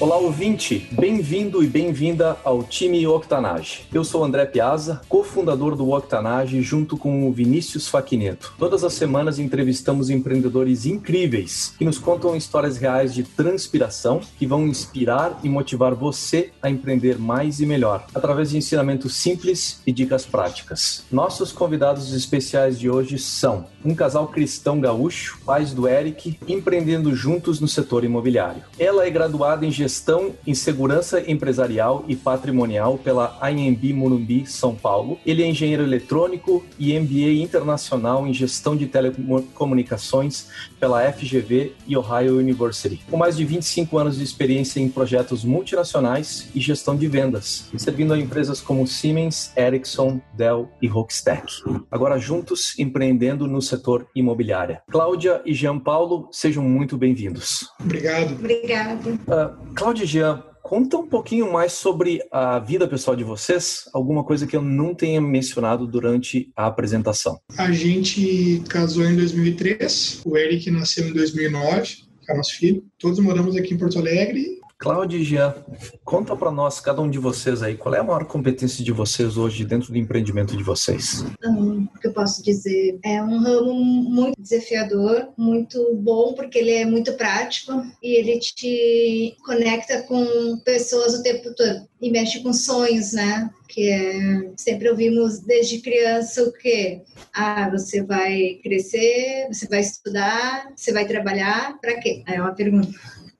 Olá, ouvinte! Bem-vindo e bem-vinda ao time Octanage. Eu sou André Piazza, cofundador do Octanage, junto com o Vinícius Faquineto. Todas as semanas entrevistamos empreendedores incríveis que nos contam histórias reais de transpiração que vão inspirar e motivar você a empreender mais e melhor, através de ensinamentos simples e dicas práticas. Nossos convidados especiais de hoje são um casal cristão gaúcho, pais do Eric, empreendendo juntos no setor imobiliário. Ela é graduada em gestão Gestão em Segurança Empresarial e Patrimonial pela IMB Morumbi, São Paulo. Ele é engenheiro eletrônico e MBA Internacional em Gestão de Telecomunicações pela FGV e Ohio University. Com mais de 25 anos de experiência em projetos multinacionais e gestão de vendas, servindo a empresas como Siemens, Ericsson, Dell e Rockstack. Agora juntos empreendendo no setor imobiliário. Cláudia e Jean Paulo, sejam muito bem-vindos. Obrigado. Obrigado. Uh, Cláudia Jean, conta um pouquinho mais sobre a vida pessoal de vocês, alguma coisa que eu não tenha mencionado durante a apresentação. A gente casou em 2003, o Eric nasceu em 2009, que é nosso filho. Todos moramos aqui em Porto Alegre Cláudia e Jean, conta para nós, cada um de vocês aí, qual é a maior competência de vocês hoje dentro do empreendimento de vocês? Um, o que eu posso dizer? É um ramo muito desafiador, muito bom, porque ele é muito prático e ele te conecta com pessoas o tempo todo e mexe com sonhos, né? Que é, sempre ouvimos desde criança o quê? Ah, você vai crescer, você vai estudar, você vai trabalhar, para quê? É uma pergunta.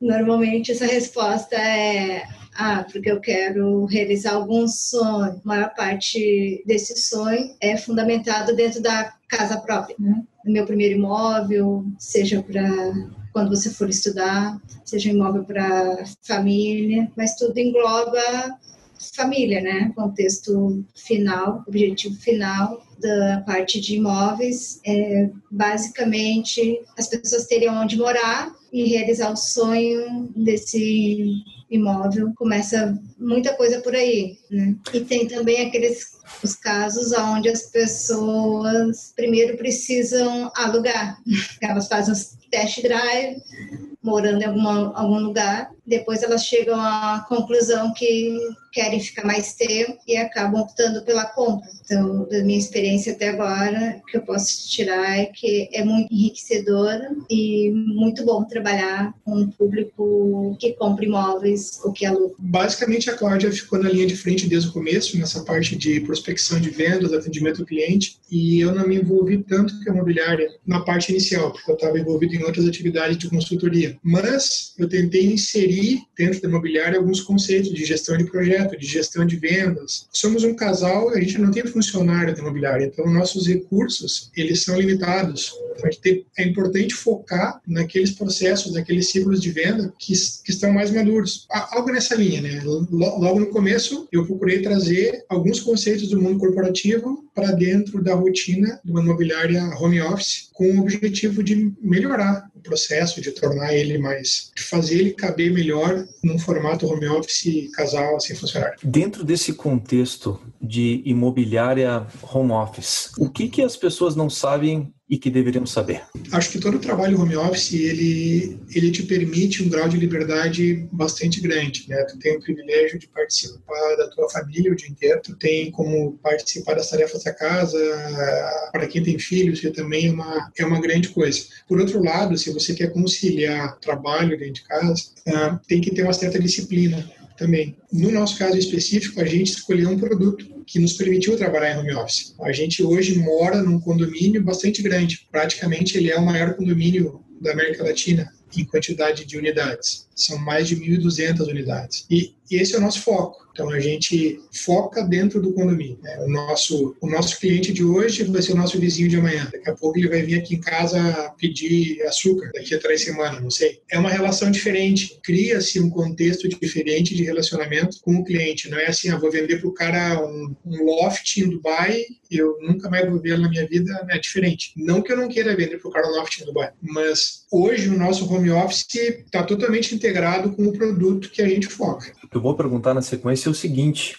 Normalmente essa resposta é ah, porque eu quero realizar algum sonho. A maior parte desse sonho é fundamentado dentro da casa própria, né? No meu primeiro imóvel, seja para quando você for estudar, seja imóvel para família, mas tudo engloba família, né? Contexto final, objetivo final da parte de imóveis é basicamente as pessoas terem onde morar e realizar o sonho desse imóvel. Começa muita coisa por aí, né? E tem também aqueles os casos onde as pessoas primeiro precisam alugar. Elas fazem os test drive, morando em alguma, algum lugar, depois elas chegam à conclusão que querem ficar mais tempo e acabam optando pela compra. Então, da minha experiência até agora, o que eu posso tirar é que é muito enriquecedora e muito bom trabalhar com um público que compra imóveis ou que aluga. Basicamente, a Cláudia ficou na linha de frente desde o começo, nessa parte de prospecção de vendas, atendimento ao cliente, e eu não me envolvi tanto com a imobiliária na parte inicial, porque eu estava envolvido em outras atividades de consultoria. Mas eu tentei inserir dentro da imobiliária alguns conceitos de gestão de projeto, de gestão de vendas. Somos um casal, a gente não tem funcionário da imobiliária, então nossos recursos, eles são limitados. Então, é importante focar naqueles processos, naqueles ciclos de venda que, que estão mais maduros. Algo nessa linha, né? Logo no começo, eu procurei trazer alguns conceitos do mundo corporativo para dentro da rotina de uma imobiliária home office, com o objetivo de melhorar o processo, de tornar ele mais, de fazer ele caber melhor num formato home office casal sem funcionário. Dentro desse contexto de imobiliária home office, o que que as pessoas não sabem e que deveriam saber? Acho que todo o trabalho home office ele ele te permite um grau de liberdade bastante grande, né? Tu tem o privilégio de participar da tua família o dia inteiro, tu tem como participar das tarefas da casa, para quem tem filhos, que também é uma é uma grande coisa. Por outro lado, se você quer conciliar trabalho dentro de casa, uh, tem que ter uma certa disciplina também. No nosso caso específico, a gente escolheu um produto que nos permitiu trabalhar em home office. A gente hoje mora num condomínio bastante grande, praticamente ele é o maior condomínio da América Latina em quantidade de unidades. São mais de 1.200 unidades. E, e esse é o nosso foco. Então a gente foca dentro do condomínio. Né? O nosso o nosso cliente de hoje vai ser o nosso vizinho de amanhã. Daqui a pouco ele vai vir aqui em casa pedir açúcar daqui a três semanas, não sei. É uma relação diferente. Cria-se um contexto diferente de relacionamento com o cliente. Não é assim, ah, vou vender para o cara um, um, loft em Dubai eu nunca mais vou ver na minha vida. É diferente. Não que eu não queira vender para o cara um loft em Dubai, mas hoje o nosso home office está totalmente integrado com o produto que a gente foca. Eu vou perguntar na sequência o seguinte: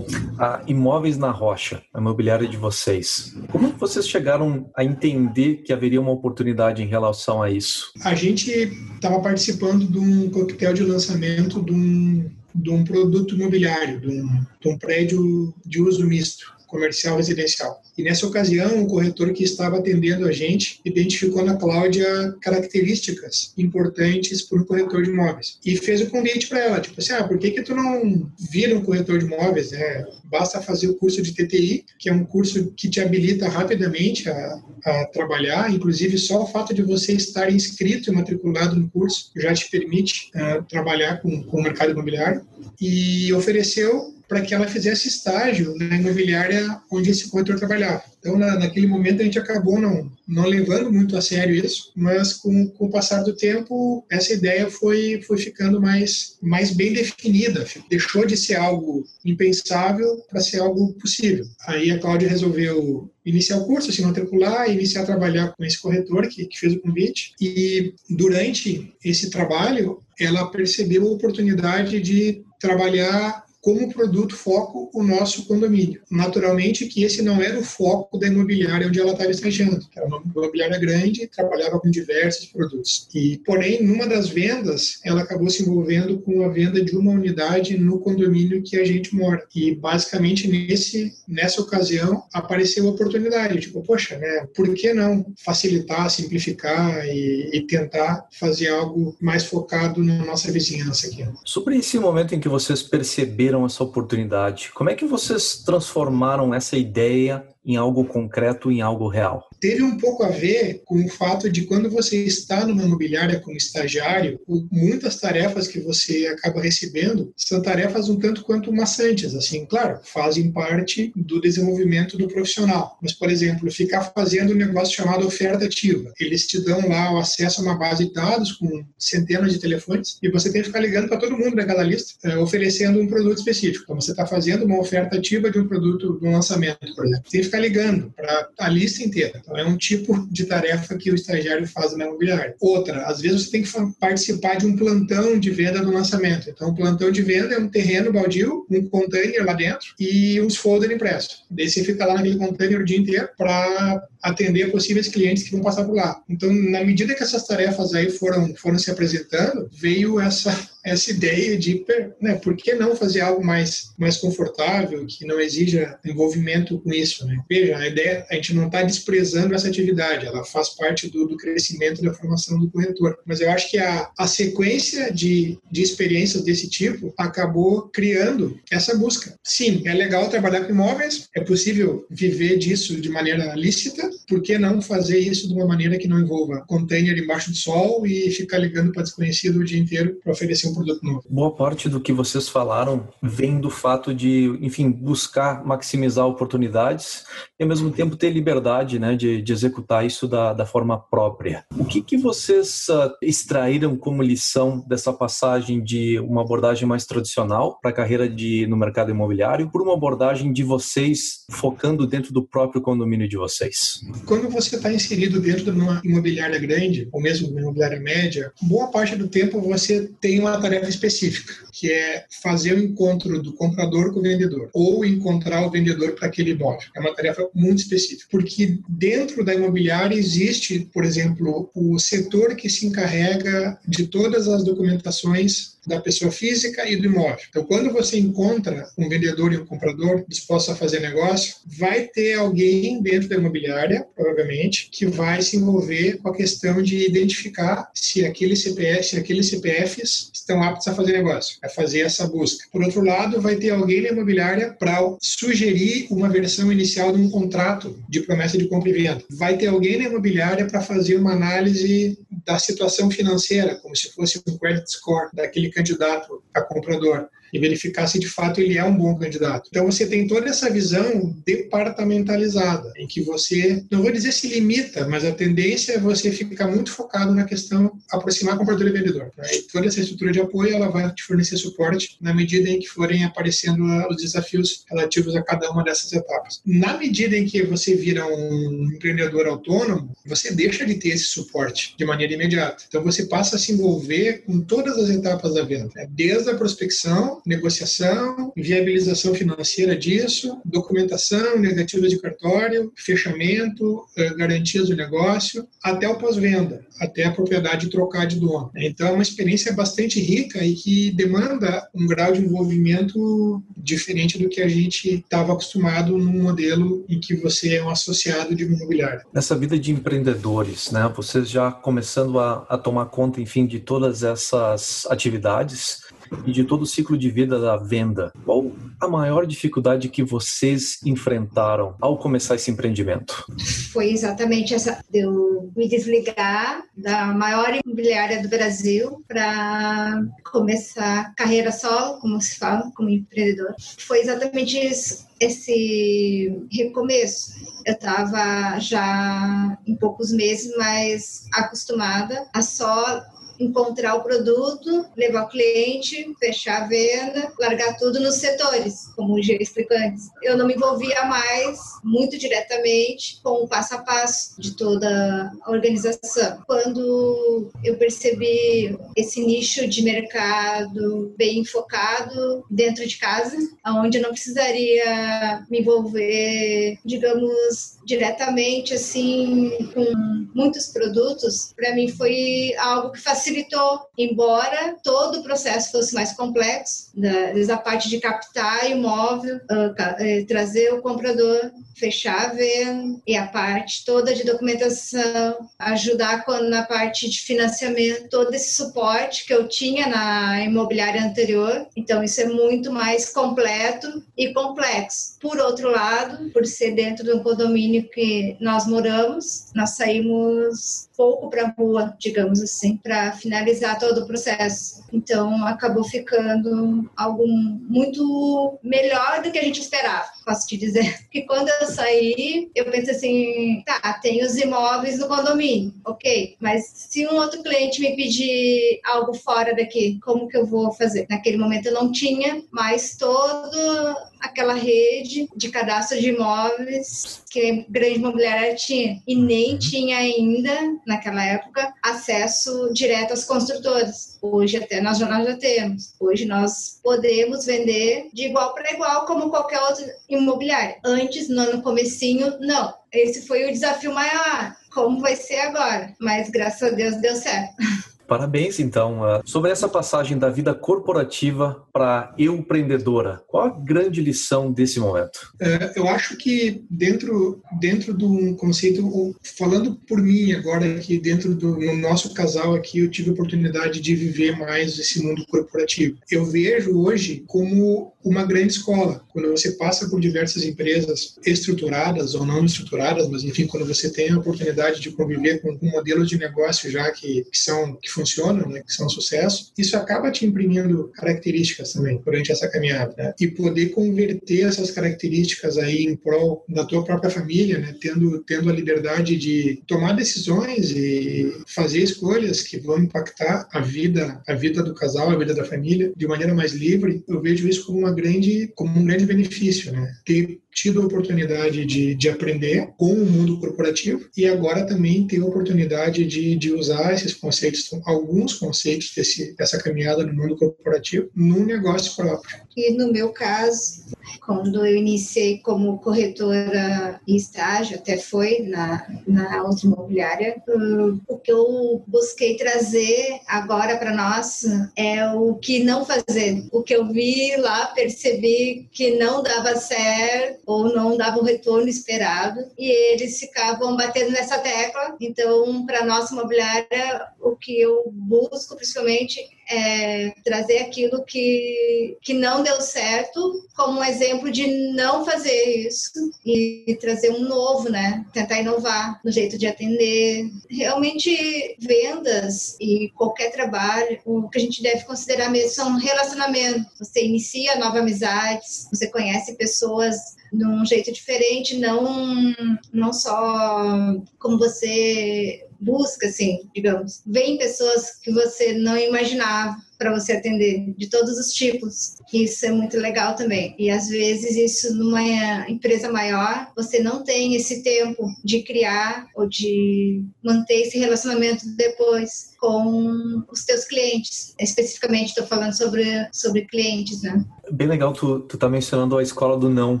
a imóveis na rocha, a imobiliária de vocês, como vocês chegaram a entender que haveria uma oportunidade em relação a isso? A gente estava participando de um coquetel de lançamento de um, de um produto imobiliário, de um, de um prédio de uso misto comercial residencial. E nessa ocasião, o corretor que estava atendendo a gente identificou na Cláudia características importantes para o corretor de imóveis e fez o convite para ela, tipo assim, ah, por que que tu não vira um corretor de imóveis, né? Basta fazer o curso de TTI, que é um curso que te habilita rapidamente a, a trabalhar, inclusive só o fato de você estar inscrito e matriculado no curso já te permite uh, trabalhar com, com o mercado imobiliário e ofereceu para que ela fizesse estágio na imobiliária onde esse corretor trabalhava. Então, na, naquele momento, a gente acabou não, não levando muito a sério isso, mas com, com o passar do tempo, essa ideia foi, foi ficando mais, mais bem definida, deixou de ser algo impensável para ser algo possível. Aí a Cláudia resolveu iniciar o curso, se matricular, iniciar a trabalhar com esse corretor que, que fez o convite, e durante esse trabalho, ela percebeu a oportunidade de trabalhar como produto foco o nosso condomínio. Naturalmente que esse não era o foco da imobiliária onde ela estava estagiando, era uma imobiliária grande, trabalhava com diversos produtos. E, porém, numa das vendas, ela acabou se envolvendo com a venda de uma unidade no condomínio que a gente mora. E, basicamente, nesse, nessa ocasião, apareceu a oportunidade, tipo, poxa, né, por que não facilitar, simplificar e, e tentar fazer algo mais focado na nossa vizinhança aqui. Sobre esse momento em que vocês perceberam viram essa oportunidade? Como é que vocês transformaram essa ideia em algo concreto, em algo real? Teve um pouco a ver com o fato de quando você está numa imobiliária como estagiário, muitas tarefas que você acaba recebendo são tarefas um tanto quanto maçantes, assim, claro, fazem parte do desenvolvimento do profissional. Mas, por exemplo, ficar fazendo um negócio chamado oferta ativa. Eles te dão lá o acesso a uma base de dados com centenas de telefones e você tem que ficar ligando para todo mundo daquela lista, é, oferecendo um produto específico. Então, você está fazendo uma oferta ativa de um produto, de um lançamento, por exemplo. Tem que ficar ligando para a lista inteira. Então, é um tipo de tarefa que o estagiário faz na imobiliária. Outra, às vezes você tem que participar de um plantão de venda no lançamento. Então, o plantão de venda é um terreno baldio, um container lá dentro e uns folder impressos. Daí você fica lá naquele container o dia inteiro para atender possíveis clientes que vão passar por lá. Então, na medida que essas tarefas aí foram, foram se apresentando, veio essa essa ideia de, né, por que não fazer algo mais, mais confortável, que não exija envolvimento com isso, né? Veja, a ideia, a gente não está desprezando essa atividade, ela faz parte do, do crescimento da formação do corretor. Mas eu acho que a, a sequência de, de experiências desse tipo acabou criando essa busca. Sim, é legal trabalhar com imóveis, é possível viver disso de maneira lícita, por que não fazer isso de uma maneira que não envolva container embaixo do sol e ficar ligando para desconhecido o dia inteiro para oferecer um produto novo. Boa parte do que vocês falaram vem do fato de, enfim, buscar maximizar oportunidades e ao mesmo tempo ter liberdade, né, de, de executar isso da, da forma própria. O que que vocês uh, extraíram como lição dessa passagem de uma abordagem mais tradicional para a carreira de no mercado imobiliário por uma abordagem de vocês focando dentro do próprio condomínio de vocês? Quando você está inserido dentro de uma imobiliária grande ou mesmo uma imobiliária média, boa parte do tempo você tem uma tarefa específica, que é fazer o encontro do comprador com o vendedor, ou encontrar o vendedor para aquele imóvel. É uma tarefa muito específica, porque dentro da imobiliária existe, por exemplo, o setor que se encarrega de todas as documentações da pessoa física e do imóvel. Então, quando você encontra um vendedor e um comprador dispostos a fazer negócio, vai ter alguém dentro da imobiliária, provavelmente, que vai se envolver com a questão de identificar se aquele CPF, se aqueles CPFs estão aptos a fazer negócio, a fazer essa busca. Por outro lado, vai ter alguém na imobiliária para sugerir uma versão inicial assinado um contrato de promessa de compra e venda. Vai ter alguém na imobiliária para fazer uma análise da situação financeira, como se fosse um credit score daquele candidato a comprador e verificar se de fato ele é um bom candidato. Então você tem toda essa visão departamentalizada, em que você, não vou dizer se limita, mas a tendência é você ficar muito focado na questão aproximar comprador e vendedor. Né? E toda essa estrutura de apoio ela vai te fornecer suporte na medida em que forem aparecendo os desafios relativos a cada uma dessas etapas. Na medida em que você vira um empreendedor autônomo, você deixa de ter esse suporte de maneira imediata. Então você passa a se envolver com todas as etapas da venda, né? desde a prospecção negociação, viabilização financeira disso, documentação, negativa de cartório, fechamento, eh, garantias do negócio, até o pós-venda, até a propriedade trocar de dono. Então é uma experiência bastante rica e que demanda um grau de envolvimento diferente do que a gente estava acostumado num modelo em que você é um associado de uma imobiliária. Nessa vida de empreendedores, né, vocês já começando a, a tomar conta, enfim, de todas essas atividades, e de todo o ciclo de vida da venda. Qual a maior dificuldade que vocês enfrentaram ao começar esse empreendimento? Foi exatamente essa, de eu me desligar da maior imobiliária do Brasil para começar carreira solo, como se fala, como empreendedor. Foi exatamente isso, esse recomeço. Eu estava já em poucos meses mais acostumada a só encontrar o produto, levar o cliente, fechar a venda, largar tudo nos setores, como o G explicou antes. Eu não me envolvia mais muito diretamente com o passo a passo de toda a organização. Quando eu percebi esse nicho de mercado bem focado dentro de casa, onde eu não precisaria me envolver, digamos, diretamente assim com muitos produtos, para mim foi algo que facilitou, embora todo o processo fosse mais complexo, desde a parte de captar imóvel, uh, trazer o comprador, fechar venda e a parte toda de documentação, ajudar na parte de financiamento, todo esse suporte que eu tinha na imobiliária anterior. Então isso é muito mais completo e complexo. Por outro lado, por ser dentro de um condomínio que nós moramos, nós saímos pouco para a rua, digamos assim, para finalizar todo o processo. Então, acabou ficando algo muito melhor do que a gente esperava, posso te dizer. Porque quando eu saí, eu pensei assim, tá, tem os imóveis no condomínio, ok, mas se um outro cliente me pedir algo fora daqui, como que eu vou fazer? Naquele momento eu não tinha mais todo aquela rede de cadastro de imóveis que grande imobiliária tinha. E nem uhum. tinha ainda, naquela época, acesso direto às construtoras. Hoje até nós, nós já temos. Hoje nós podemos vender de igual para igual como qualquer outro imobiliário. Antes, no, no comecinho, não. Esse foi o desafio maior. Como vai ser agora? Mas graças a Deus deu certo. Parabéns, então. Ah, sobre essa passagem da vida corporativa para empreendedora, qual a grande lição desse momento? É, eu acho que dentro dentro do conceito, falando por mim agora aqui dentro do no nosso casal aqui, eu tive a oportunidade de viver mais esse mundo corporativo. Eu vejo hoje como uma grande escola. Quando você passa por diversas empresas estruturadas ou não estruturadas, mas enfim, quando você tem a oportunidade de conviver com um modelo de negócio já que, que são que funcionam, né, que são sucesso, isso acaba te imprimindo características também durante essa caminhada. Né? E poder converter essas características aí em prol da tua própria família, né, tendo, tendo a liberdade de tomar decisões e fazer escolhas que vão impactar a vida, a vida do casal, a vida da família de maneira mais livre, eu vejo isso como uma grande, como um grande benefício, né? Ter tido a oportunidade de, de aprender com o mundo corporativo e agora também ter a oportunidade de, de usar esses conceitos, alguns conceitos desse, dessa caminhada no mundo corporativo num negócio próprio. E no meu caso, quando eu iniciei como corretora em estágio, até foi na, na outra imobiliária, hum, o que eu busquei trazer agora para nós é o que não fazer. O que eu vi lá, percebi que não dava certo ou não dava o retorno esperado e eles ficavam batendo nessa tecla. Então, para nossa imobiliária, o que eu busco principalmente é trazer aquilo que, que não deu certo como um exemplo de não fazer isso e trazer um novo, né? Tentar inovar no jeito de atender. Realmente, vendas e qualquer trabalho, o que a gente deve considerar mesmo são relacionamentos. Você inicia novas amizades, você conhece pessoas de um jeito diferente, não, não só como você busca, assim, digamos. Vem pessoas que você não imaginava para você atender, de todos os tipos. Isso é muito legal também. E às vezes isso numa empresa maior, você não tem esse tempo de criar ou de manter esse relacionamento depois com os teus clientes. Especificamente estou falando sobre sobre clientes, né? Bem legal tu tu tá mencionando a escola do não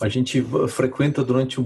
a gente frequenta durante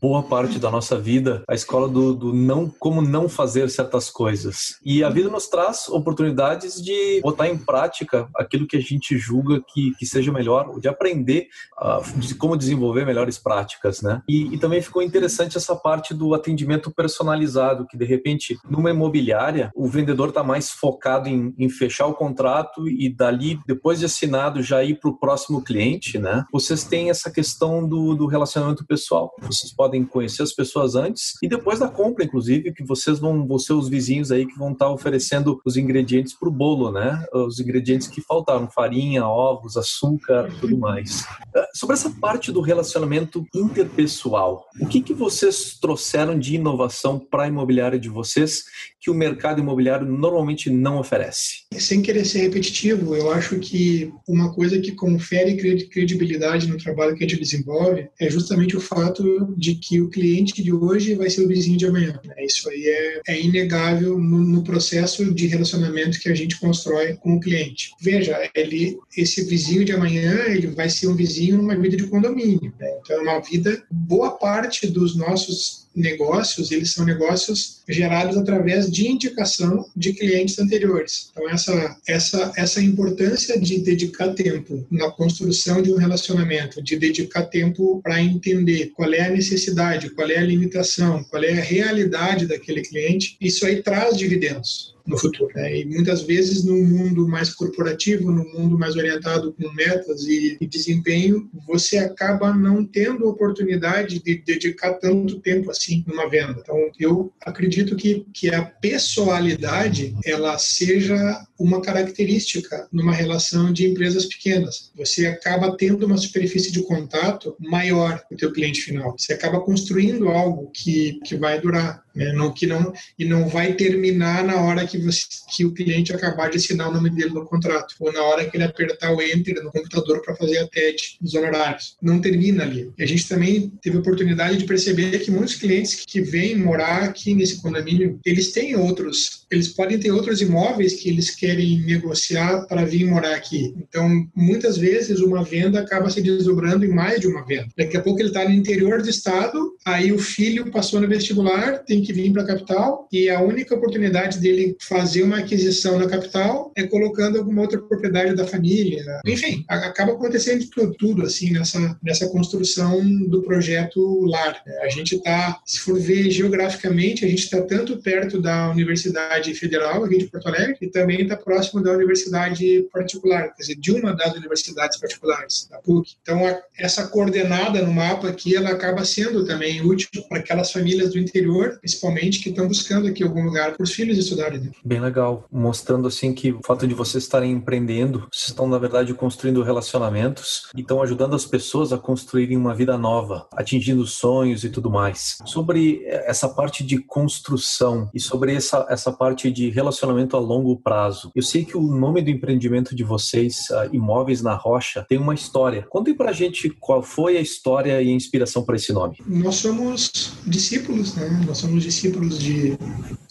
boa parte da nossa vida a escola do, do, não, como não fazer certas coisas. E a vida nos traz oportunidades de botar em prática aquilo que a gente julga que, que seja melhor, de aprender uh, de como desenvolver melhores práticas, né? E, e também ficou interessante essa parte do atendimento personalizado, que de repente, numa imobiliária, o vendedor está mais focado em, em fechar o contrato e dali, depois de assinado, já ir para o próximo cliente, né? Vocês têm essa questão do, do relacionamento pessoal. Vocês podem conhecer as pessoas antes e depois da compra, inclusive, que vocês vão, ser os vizinhos aí que vão estar oferecendo os ingredientes para o bolo, né? Os ingredientes que faltaram, farinha, ovos, açúcar, tudo mais. Eh, sobre essa parte do relacionamento interpessoal, o que, que vocês trouxeram de inovação para a imobiliária de vocês que o mercado imobiliário normalmente não oferece? Sem querer ser repetitivo, eu acho que uma coisa que confere credibilidade no trabalho que a gente desenvolve é justamente o fato de que o cliente de hoje vai ser o vizinho de amanhã. Né? Isso aí é, é inegável no, no, processo de relacionamento que a gente constrói com o cliente. Veja, ele, esse vizinho de amanhã ele vai ser um vizinho numa vida de condomínio. Né? Então, é uma vida, boa parte dos nossos negócios, eles são negócios gerados através de indicação de clientes anteriores. Então, essa, essa, essa importância de dedicar tempo na construção de um relacionamento, de dedicar tempo para entender qual é a necessidade, qual é a limitação, qual é a realidade daquele cliente, isso aí traz dividendos no futuro. Né? E muitas vezes no mundo mais corporativo, no mundo mais orientado com metas e, e, desempenho, você acaba não tendo oportunidade de dedicar tanto tempo assim numa venda. Então, eu acredito que, que a pessoalidade ela seja uma característica numa relação de empresas pequenas. Você acaba tendo uma superfície de contato maior com o teu cliente final. Você acaba construindo algo que, que vai durar. Né? Que não, e não vai terminar na hora que, você, que o cliente acabar de assinar o nome dele no contrato, ou na hora que ele apertar o Enter no computador para fazer a TED dos honorários. Não termina ali. E a gente também teve a oportunidade de perceber que muitos clientes que vêm morar aqui nesse condomínio, eles têm outros, eles podem ter outros imóveis que eles querem negociar para vir morar aqui. Então, muitas vezes, uma venda acaba se desdobrando em mais de uma venda. Daqui a pouco ele está no interior do estado, aí o filho passou no vestibular, tem tem que vir para a capital e a única oportunidade dele fazer uma aquisição na capital é colocando alguma outra propriedade da família. Enfim, acaba acontecendo tudo, tudo assim nessa, nessa construção do projeto lar. A gente está, se for ver geograficamente, a gente está tanto perto da Universidade Federal aqui de Porto Alegre e também está próximo da universidade particular, quer dizer, de uma das universidades particulares, da PUC. Então, a, essa coordenada no mapa aqui, ela acaba sendo também útil para aquelas famílias do interior, principalmente, que estão buscando aqui algum lugar para os filhos estudarem. Né? Bem legal, mostrando assim que o fato de vocês estarem empreendendo, vocês estão na verdade construindo relacionamentos e estão ajudando as pessoas a construírem uma vida nova, atingindo sonhos e tudo mais. Sobre essa parte de construção e sobre essa, essa parte de relacionamento a longo prazo, eu sei que o nome do empreendimento de vocês, Imóveis na Rocha, tem uma história. Contem pra gente qual foi a história e a inspiração para esse nome. Nós somos discípulos, né? Nós somos somos discípulos de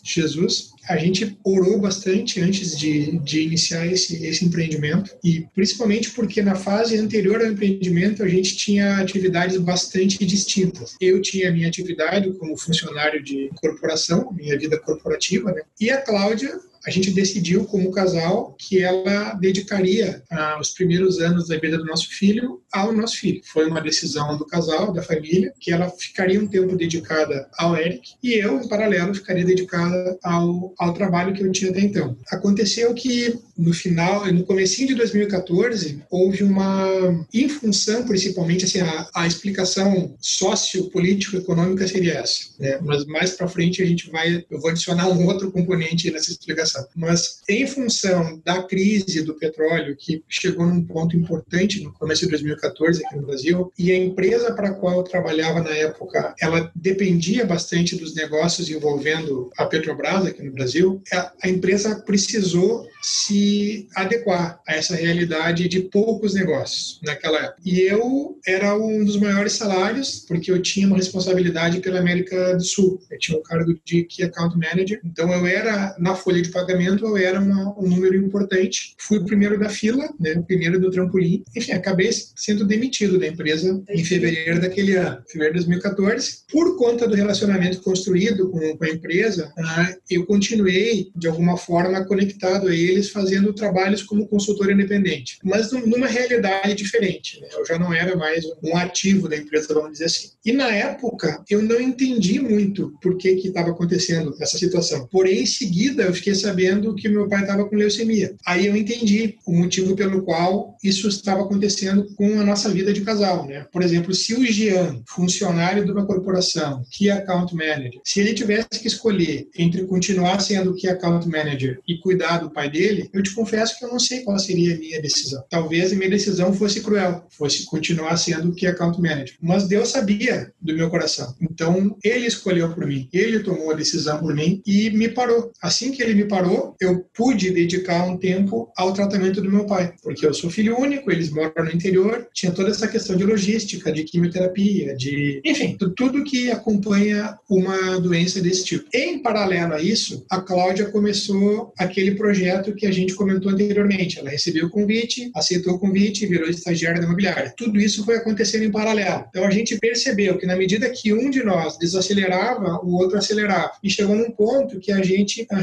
Jesus. A gente orou bastante antes de, de iniciar esse, esse empreendimento e principalmente porque na fase anterior ao empreendimento a gente tinha atividades bastante distintas. Eu tinha a minha atividade como funcionário de corporação, minha vida corporativa, né? E a Cláudia a gente decidiu como casal que ela dedicaria ah, os primeiros anos da vida do nosso filho ao nosso filho. Foi uma decisão do casal, da família, que ela ficaria um tempo dedicada ao Eric e eu, em paralelo, ficaria dedicada ao, ao trabalho que eu tinha até então. Aconteceu que no final, no comecinho de 2014, houve uma, em função principalmente, assim, a, a explicação sociopolítico-econômica seria essa, né? Mas mais para frente a gente vai, eu vou adicionar um outro componente nessa explicação. Mas em função da crise do petróleo que chegou num ponto importante no começo de 2014 aqui no Brasil e a empresa para a qual eu trabalhava na época, ela dependia bastante dos negócios envolvendo a Petrobras aqui no Brasil, a, empresa precisou se adequar a essa realidade de poucos negócios naquela época. E eu era um dos maiores salários, porque eu tinha uma responsabilidade pela América do Sul. Eu tinha um cargo de Key Account Manager, então eu era, na folha de pagamento, eu era uma, um número importante. Fui o primeiro da fila, né, o primeiro do trampolim. Enfim, acabei sendo demitido da empresa em fevereiro daquele ano, fevereiro de 2014. Por conta do relacionamento construído com, com a empresa, ah, eu continuei, de alguma forma, conectado a ele eles fazendo trabalhos como consultor independente, mas numa realidade diferente. Né? Eu já não era mais um ativo da empresa, vamos dizer assim. E na época, eu não entendi muito por que estava acontecendo essa situação. Porém, em seguida, eu fiquei sabendo que meu pai estava com leucemia. Aí eu entendi o motivo pelo qual isso estava acontecendo com a nossa vida de casal. Né? Por exemplo, se o Jean, funcionário de uma corporação, Key Account Manager, se ele tivesse que escolher entre continuar sendo Key Account Manager e cuidar do pai dele, eu te confesso que eu não sei qual seria a minha decisão. Talvez a minha decisão fosse cruel, fosse continuar sendo que account manager. Mas Deus sabia do meu coração. Então, ele escolheu por mim, ele tomou a decisão por mim e me parou. Assim que ele me parou, eu pude dedicar um tempo ao tratamento do meu pai, porque eu sou filho único, eles moram no interior, tinha toda essa questão de logística, de quimioterapia, de, enfim, tudo que acompanha uma doença desse tipo. Em paralelo a isso, a Cláudia começou aquele projeto que a gente comentou anteriormente. Ela recebeu o convite, aceitou o convite e virou estagiária da imobiliária. Tudo isso foi acontecendo em paralelo. Então a gente percebeu que na medida que um de nós desacelerava, o outro acelerava. E chegou num ponto que a gente ah,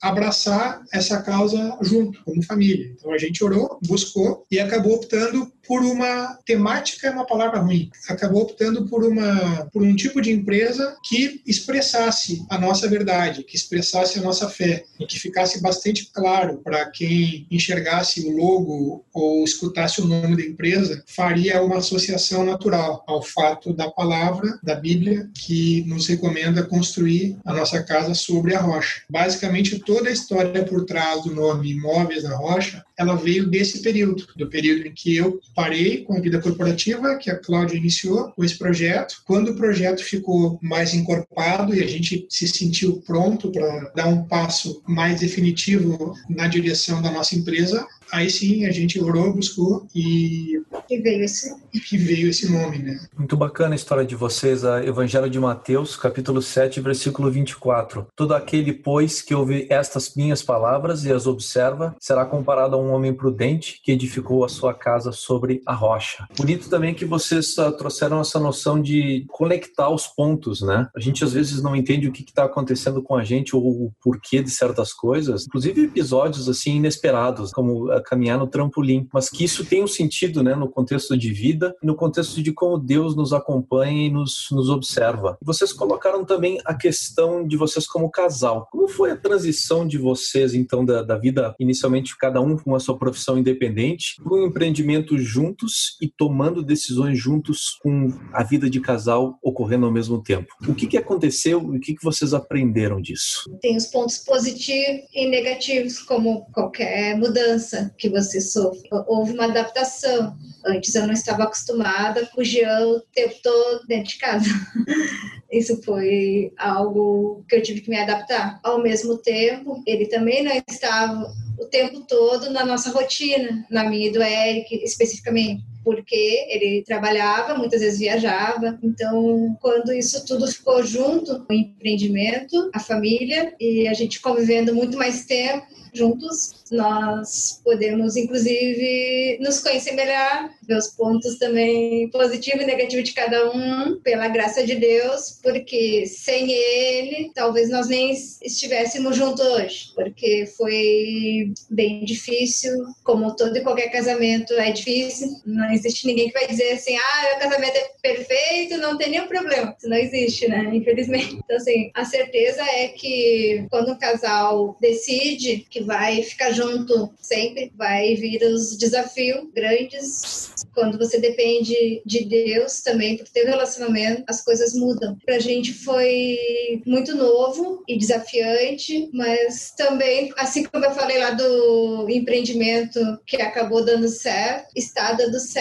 abraçar essa causa junto, como família. Então a gente orou, buscou e acabou optando por uma temática é uma palavra ruim. Acabou optando por uma por um tipo de empresa que expressasse a nossa verdade, que expressasse a nossa fé e que ficasse bastante claro para quem enxergasse o logo ou escutasse o nome da empresa, faria uma associação natural ao fato da palavra da Bíblia que nos recomenda construir a nossa casa sobre a rocha. Basicamente toda a história por trás do nome Imóveis na Rocha, ela veio desse período, do período em que eu parei com a vida corporativa, que a Cláudia iniciou com esse projeto. Quando o projeto ficou mais encorpado e a gente se sentiu pronto para dar um passo mais definitivo na direção da nossa empresa, Aí sim a gente orou, buscou e. E veio esse Que veio esse nome, né? Muito bacana a história de vocês, a Evangelho de Mateus, capítulo 7, versículo 24. Todo aquele, pois, que ouve estas minhas palavras e as observa, será comparado a um homem prudente que edificou a sua casa sobre a rocha. Bonito também que vocês uh, trouxeram essa noção de conectar os pontos, né? A gente às vezes não entende o que está acontecendo com a gente ou o porquê de certas coisas, inclusive episódios assim inesperados, como caminhar no trampolim, mas que isso tem um sentido, né, no contexto de vida, no contexto de como Deus nos acompanha e nos, nos observa. Vocês colocaram também a questão de vocês como casal. Como foi a transição de vocês, então, da, da vida, inicialmente cada um com a sua profissão independente, para um empreendimento juntos e tomando decisões juntos com a vida de casal ocorrendo ao mesmo tempo? O que, que aconteceu e o que, que vocês aprenderam disso? Tem os pontos positivos e negativos, como qualquer mudança que você sofre. Houve uma adaptação. Antes eu não estava acostumada com o Jean o tempo todo dentro de casa. Isso foi algo que eu tive que me adaptar. Ao mesmo tempo, ele também não estava o tempo todo na nossa rotina, na minha e do Eric especificamente. Porque ele trabalhava, muitas vezes viajava. Então, quando isso tudo ficou junto, o empreendimento, a família e a gente convivendo muito mais tempo juntos, nós podemos, inclusive, nos conhecer melhor, ver os pontos também positivo e negativo de cada um, pela graça de Deus, porque sem Ele, talvez nós nem estivéssemos juntos hoje, porque foi bem difícil, como todo e qualquer casamento é difícil, não existe ninguém que vai dizer assim, ah, meu casamento é perfeito, não tem nenhum problema, isso não existe, né, infelizmente. Então, assim, a certeza é que quando um casal decide que vai ficar junto sempre, vai vir os desafios grandes. Quando você depende de Deus também, porque teu relacionamento, as coisas mudam. Pra gente foi muito novo e desafiante, mas também, assim como eu falei lá do empreendimento que acabou dando certo, está dando certo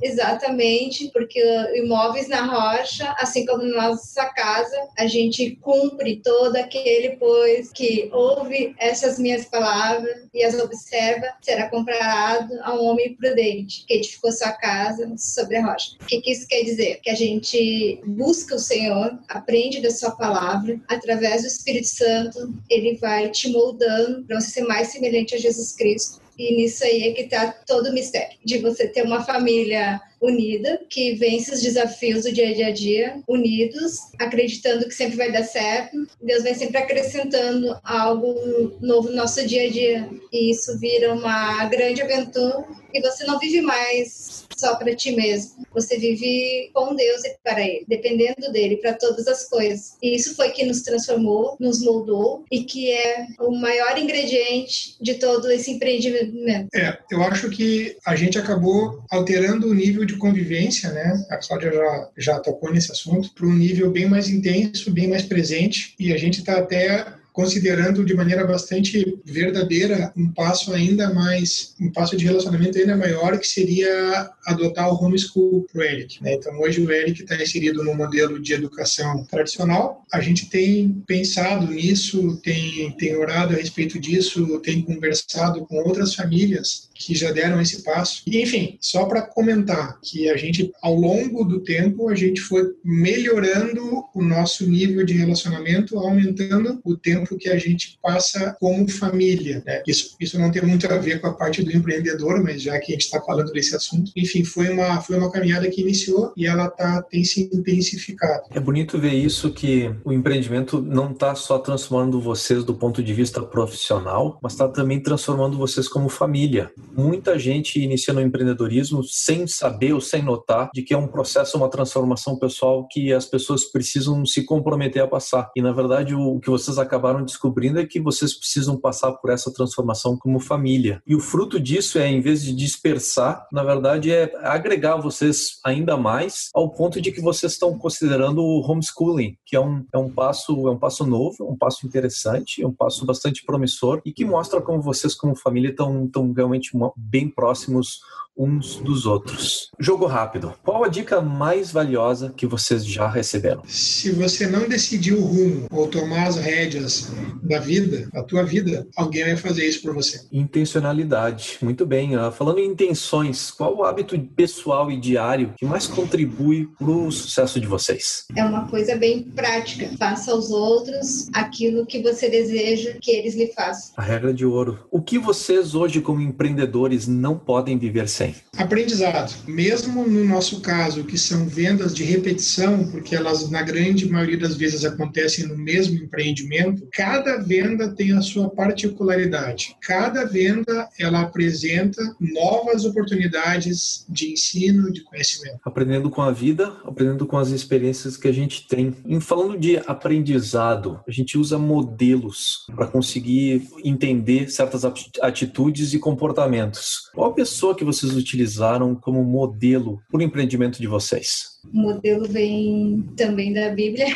exatamente porque imóveis na rocha, assim como nossa casa, a gente cumpre todo aquele pois que ouve essas minhas palavras e as observa, será comparado a um homem prudente que edificou sua casa sobre a rocha. O que, que isso quer dizer? Que a gente busca o Senhor, aprende da sua palavra, através do Espírito Santo, ele vai te moldando para você ser mais semelhante a Jesus Cristo. E nisso aí é que está todo o mistério de você ter uma família unida, que vence os desafios do dia a dia, unidos, acreditando que sempre vai dar certo. Deus vem sempre acrescentando algo novo no nosso dia a dia. E isso vira uma grande aventura e você não vive mais só para ti mesmo. Você vive com Deus e para Ele, dependendo dele para todas as coisas. E isso foi que nos transformou, nos moldou e que é o maior ingrediente de todo esse empreendimento. É, eu acho que a gente acabou alterando o nível de convivência, né? A Cláudia já, já tocou nesse assunto, para um nível bem mais intenso, bem mais presente. E a gente está até considerando de maneira bastante verdadeira um passo ainda mais, um passo de relacionamento ainda maior, que seria adotar o homeschool para o Eric. Né? Então, hoje o Eric está inserido no modelo de educação tradicional. A gente tem pensado nisso, tem, tem orado a respeito disso, tem conversado com outras famílias que já deram esse passo. E, enfim, só para comentar que a gente, ao longo do tempo, a gente foi melhorando o nosso nível de relacionamento, aumentando o tempo que a gente passa como família. Né? Isso, isso não tem muito a ver com a parte do empreendedor, mas já que a gente está falando desse assunto, enfim, foi uma, foi uma caminhada que iniciou e ela tá, tem se intensificado. É bonito ver isso, que o empreendimento não está só transformando vocês do ponto de vista profissional, mas está também transformando vocês como família muita gente inicia no empreendedorismo sem saber ou sem notar de que é um processo, uma transformação pessoal que as pessoas precisam se comprometer a passar. E na verdade o que vocês acabaram descobrindo é que vocês precisam passar por essa transformação como família. E o fruto disso é, em vez de dispersar, na verdade é agregar vocês ainda mais ao ponto de que vocês estão considerando o homeschooling, que é um, é um passo é um passo novo, um passo interessante, um passo bastante promissor e que mostra como vocês como família estão, estão realmente bem próximos uns dos outros. Jogo rápido. Qual a dica mais valiosa que vocês já receberam? Se você não decidir o rumo ou tomar as rédeas da vida, da tua vida, alguém vai fazer isso por você. Intencionalidade. Muito bem. Uh, falando em intenções, qual o hábito pessoal e diário que mais contribui para o sucesso de vocês? É uma coisa bem prática. Faça aos outros aquilo que você deseja que eles lhe façam. A regra de ouro. O que vocês hoje como empreendedores não podem viver sem? Aprendizado. Mesmo no nosso caso, que são vendas de repetição, porque elas na grande maioria das vezes acontecem no mesmo empreendimento, cada venda tem a sua particularidade. Cada venda ela apresenta novas oportunidades de ensino, de conhecimento. Aprendendo com a vida, aprendendo com as experiências que a gente tem. Em falando de aprendizado, a gente usa modelos para conseguir entender certas atitudes e comportamentos. Qual pessoa que vocês utilizaram como modelo para o empreendimento de vocês? O modelo vem também da Bíblia.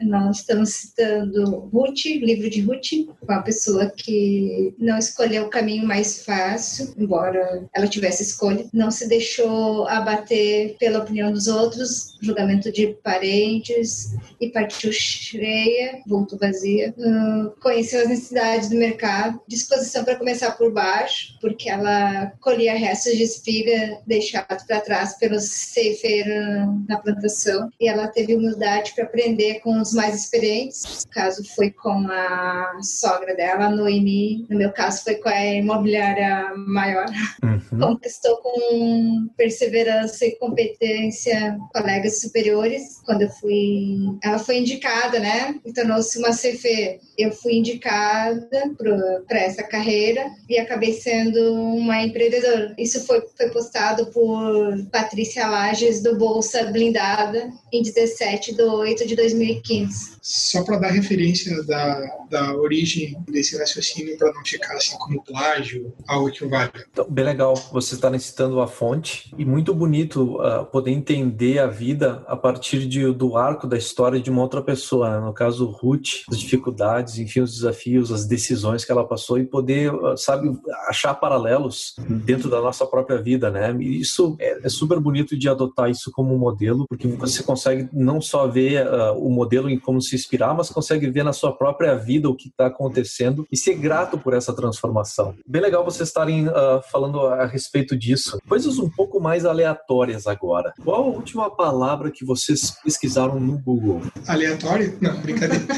Nós estamos citando Ruth, livro de Ruth, uma pessoa que não escolheu o caminho mais fácil, embora ela tivesse escolha, não se deixou abater pela opinião dos outros, julgamento de parentes e partiu cheia, voltou vazia. Uh, conheceu as necessidades do mercado, disposição para começar por baixo, porque ela colhia restos de espiga deixados para trás pelos ceifeiros na plantação e ela teve humildade para aprender com os mais experientes. O caso foi com a sogra dela, Noemi. No meu caso, foi com a imobiliária maior. Uhum. Conquistou com perseverança e competência colegas superiores. Quando eu fui. Ela foi indicada, né? E tornou-se uma CFE. Eu fui indicada para essa carreira e acabei sendo uma empreendedora. Isso foi, foi postado por Patrícia Lages do Bolsa Blindada em 17 de 8 de 2015. Só para dar referência da, da origem desse raciocínio, para não ficar assim como plágio, algo que vale. Então, bem legal você estar citando a fonte e muito bonito uh, poder entender a vida a partir de, do arco da história de uma outra pessoa, né? no caso Ruth, as dificuldades, enfim, os desafios, as decisões que ela passou e poder, uh, sabe, achar paralelos dentro da nossa própria vida, né? E isso é, é super bonito de adotar isso como modelo, porque você consegue não só ver uh, o modelo em como se inspirar, mas consegue ver na sua própria vida o que está acontecendo e ser grato por essa transformação. Bem legal vocês estarem uh, falando a respeito disso. Coisas um pouco mais aleatórias agora. Qual a última palavra que vocês pesquisaram no Google? Aleatório? Não, brincadeira.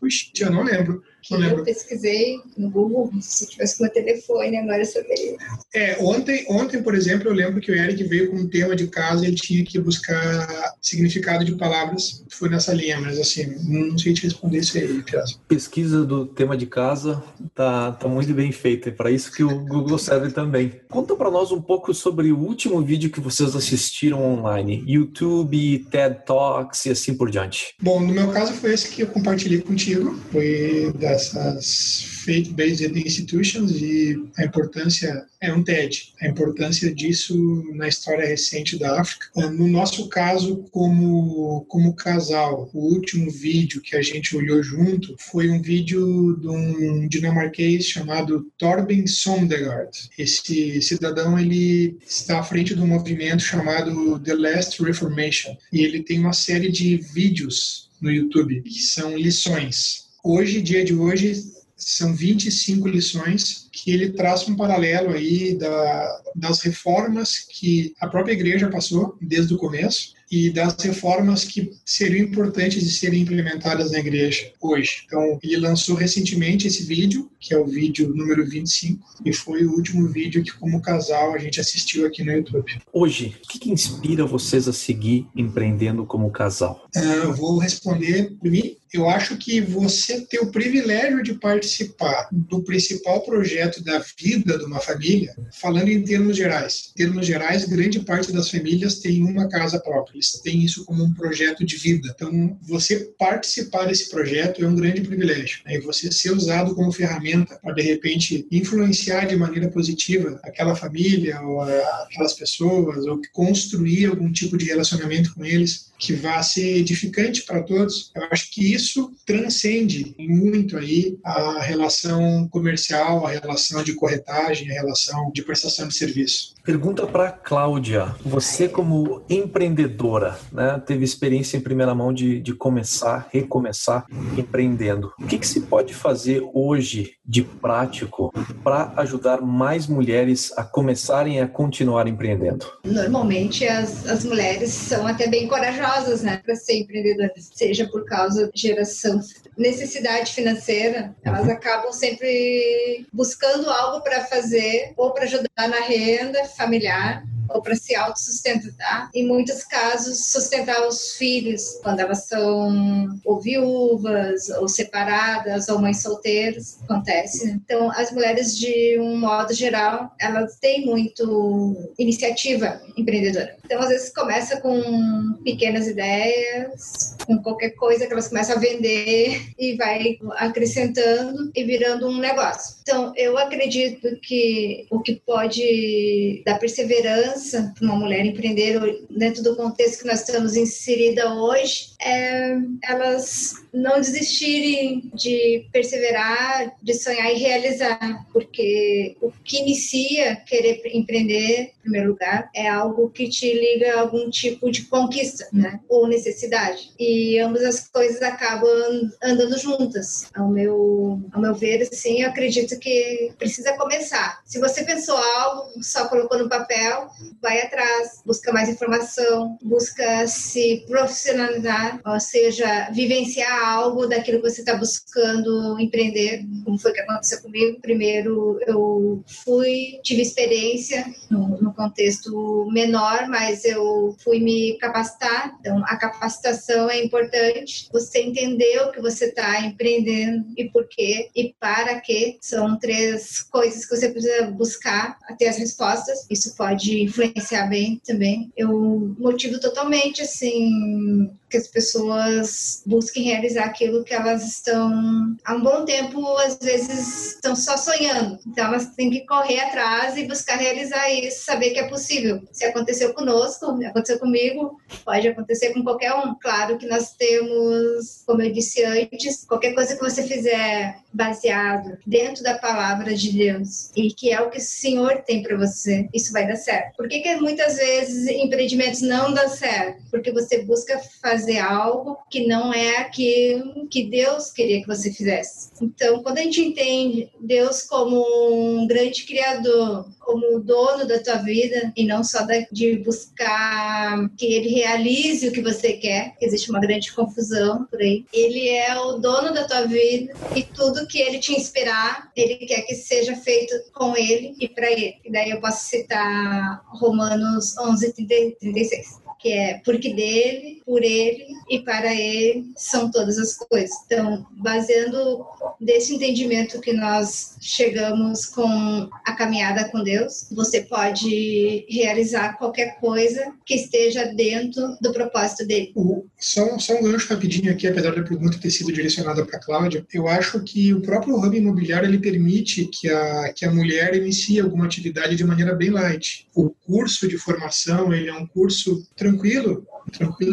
Puxa, eu não lembro. Lembro. Eu pesquisei no Google, se tivesse com meu telefone, agora eu saberia. É, ontem, ontem, por exemplo, eu lembro que o Eric veio com um tema de casa e ele tinha que buscar significado de palavras. Foi nessa linha, mas assim, não sei te responder isso aí, Piazza. Pesquisa do tema de casa tá, tá muito bem feita. É para isso que o Google serve também. Conta para nós um pouco sobre o último vídeo que vocês assistiram online. YouTube, TED Talks e assim por diante. Bom, no meu caso foi esse que eu compartilhei contigo foi dessas faith-based institutions e a importância é um TED, a importância disso na história recente da África. No nosso caso, como, como casal, o último vídeo que a gente olhou junto foi um vídeo de um dinamarquês chamado Torben Sondergaard. Esse cidadão ele está à frente de um movimento chamado The Last Reformation e ele tem uma série de vídeos no YouTube que são lições hoje, dia de hoje, são 25 lições que ele traz um paralelo aí da, das reformas que a própria igreja passou desde o começo e das reformas que seriam importantes de serem implementadas na igreja hoje. Então, ele lançou recentemente esse vídeo, que é o vídeo número 25, e foi o último vídeo que, como casal, a gente assistiu aqui no YouTube. Hoje, o que, que inspira vocês a seguir empreendendo como casal? Uh, eu vou responder por mim. Eu acho que você ter o privilégio de participar do principal projeto da vida de uma família, falando em termos gerais. Em termos gerais, grande parte das famílias tem uma casa própria eles têm isso como um projeto de vida. Então, você participar desse projeto é um grande privilégio. Né? E você ser usado como ferramenta para, de repente, influenciar de maneira positiva aquela família ou aquelas pessoas, ou construir algum tipo de relacionamento com eles que vá ser edificante para todos. Eu acho que isso transcende muito aí a relação comercial, a relação de corretagem, a relação de prestação de serviço. Pergunta para Cláudia. Você como empreendedora, né, teve experiência em primeira mão de, de começar, recomeçar empreendendo. O que, que se pode fazer hoje de prático para ajudar mais mulheres a começarem a continuar empreendendo? Normalmente as, as mulheres são até bem corajosas corajosas, né, para ser empreendedoras, seja por causa de geração necessidade financeira, elas uhum. acabam sempre buscando algo para fazer ou para ajudar na renda familiar ou para se autossustentar. Em muitos casos, sustentar os filhos quando elas são ou viúvas, ou separadas, ou mães solteiras. Acontece. Então, as mulheres, de um modo geral, elas têm muito iniciativa empreendedora. Então, às vezes, começa com pequenas ideias, com qualquer coisa que elas começam a vender e vai acrescentando e virando um negócio. Então, eu acredito que o que pode dar perseverança para uma mulher empreender dentro do contexto que nós estamos inserida hoje é elas não desistirem de perseverar, de sonhar e realizar, porque o que inicia querer empreender, em primeiro lugar, é algo que te liga a algum tipo de conquista, né? Ou necessidade. E ambas as coisas acabam andando juntas. Ao meu, ao meu ver, assim, eu acredito que precisa começar. Se você pensou algo, só colocou no papel, vai atrás, busca mais informação, busca se profissionalizar, ou seja, vivenciar algo daquilo que você está buscando empreender, como foi que aconteceu comigo. Primeiro, eu fui, tive experiência no, no contexto menor, mas eu fui me capacitar. Então, a capacitação é importante. Você entender o que você está empreendendo e por quê e para quê. São três coisas que você precisa buscar até as respostas. Isso pode influenciar bem também. Eu motivo totalmente assim que as pessoas busquem realizar aquilo que elas estão há um bom tempo, às vezes estão só sonhando. Então elas têm que correr atrás e buscar realizar isso, saber que é possível. Se aconteceu conosco, aconteceu comigo, pode acontecer com qualquer um. Claro que nós temos, como eu disse antes, qualquer coisa que você fizer baseado dentro da palavra de Deus e que é o que o Senhor tem para você, isso vai dar certo. Por que, que muitas vezes empreendimentos não dão certo? Porque você busca fazer algo que não é aquilo que Deus queria que você fizesse. Então, quando a gente entende Deus como um grande criador, como o dono da tua vida e não só de buscar que ele realize o que você quer, existe uma grande confusão por aí. Ele é o dono da tua vida e tudo que ele te inspirar, ele quer que seja feito com ele e para ele. E daí eu posso citar Romanos 11, 36 que é porque dele, por ele e para ele são todas as coisas. Então, baseando desse entendimento que nós chegamos com a caminhada com Deus, você pode realizar qualquer coisa que esteja dentro do propósito dele. Só, só um gancho rapidinho aqui, apesar da pergunta ter sido direcionada para a Cláudia, eu acho que o próprio hub imobiliário ele permite que a, que a mulher inicie alguma atividade de maneira bem light. O curso de formação ele é um curso tranquilo, tranquilo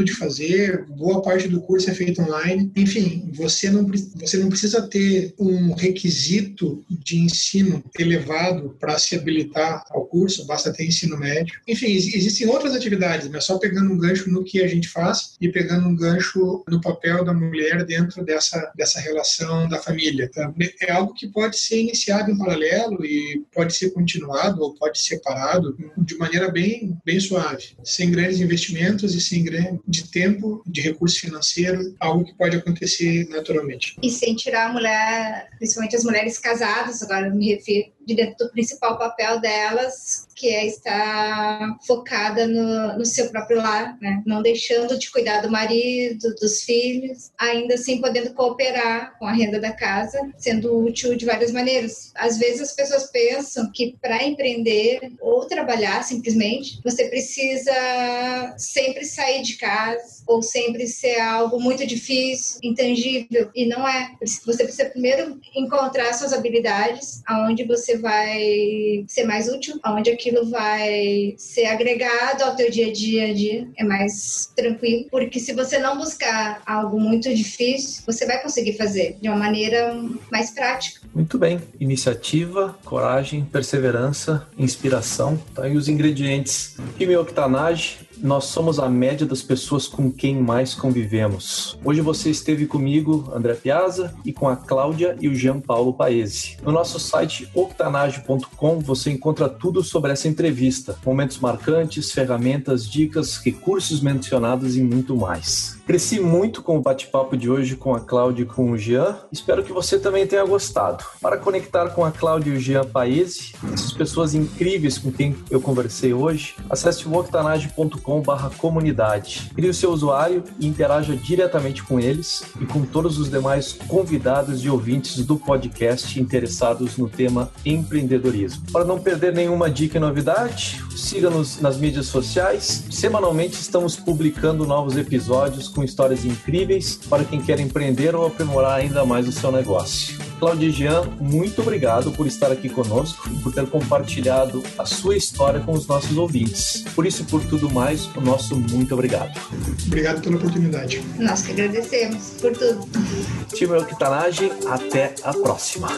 de fazer, boa parte do curso é feito online. Enfim, você não, você não precisa ter um requisito de ensino elevado para se habilitar ao curso, basta ter ensino médio. Enfim, existem outras atividades, mas só pegando um gancho no que a gente faz e pegando um gancho no papel da mulher dentro dessa, dessa relação da família. Tá? É algo que pode ser iniciado em paralelo e pode ser continuado ou pode ser parado de maneira bem, bem suave, sem grandes investimentos e sem de tempo, de recurso financeiro, algo que pode acontecer naturalmente. E sem tirar a mulher, principalmente as mulheres casadas, agora me refiro do principal papel delas, que é estar focada no, no seu próprio lar, né? não deixando de cuidar do marido, dos filhos, ainda assim podendo cooperar com a renda da casa, sendo útil de várias maneiras. Às vezes as pessoas pensam que para empreender ou trabalhar simplesmente, você precisa sempre sair de casa ou sempre ser algo muito difícil, intangível, e não é. Você precisa primeiro encontrar suas habilidades, aonde você vai ser mais útil, onde aquilo vai ser agregado ao teu dia a dia, dia é mais tranquilo, porque se você não buscar algo muito difícil, você vai conseguir fazer de uma maneira mais prática. Muito bem, iniciativa, coragem, perseverança, inspiração, tá aí os ingredientes. Quimio-octanage, nós somos a média das pessoas com quem mais convivemos. Hoje você esteve comigo, André Piazza, e com a Cláudia e o Jean Paulo Paese. No nosso site octanage.com você encontra tudo sobre essa entrevista, momentos marcantes, ferramentas, dicas, recursos mencionados e muito mais. Cresci muito com o bate-papo de hoje com a Cláudia e com o Jean. Espero que você também tenha gostado. Para conectar com a Cláudia e o Jean Paese, essas pessoas incríveis com quem eu conversei hoje, acesse o octanage.com comunidade. Crie o seu usuário e interaja diretamente com eles e com todos os demais convidados e ouvintes do podcast interessados no tema empreendedorismo. Para não perder nenhuma dica e novidade, siga-nos nas mídias sociais. Semanalmente estamos publicando novos episódios com com histórias incríveis para quem quer empreender ou aprimorar ainda mais o seu negócio. Claudia Jean, muito obrigado por estar aqui conosco e por ter compartilhado a sua história com os nossos ouvintes. Por isso e por tudo mais, o nosso muito obrigado. Obrigado pela oportunidade. Nós que agradecemos por tudo. Timel Kitanage, até a próxima.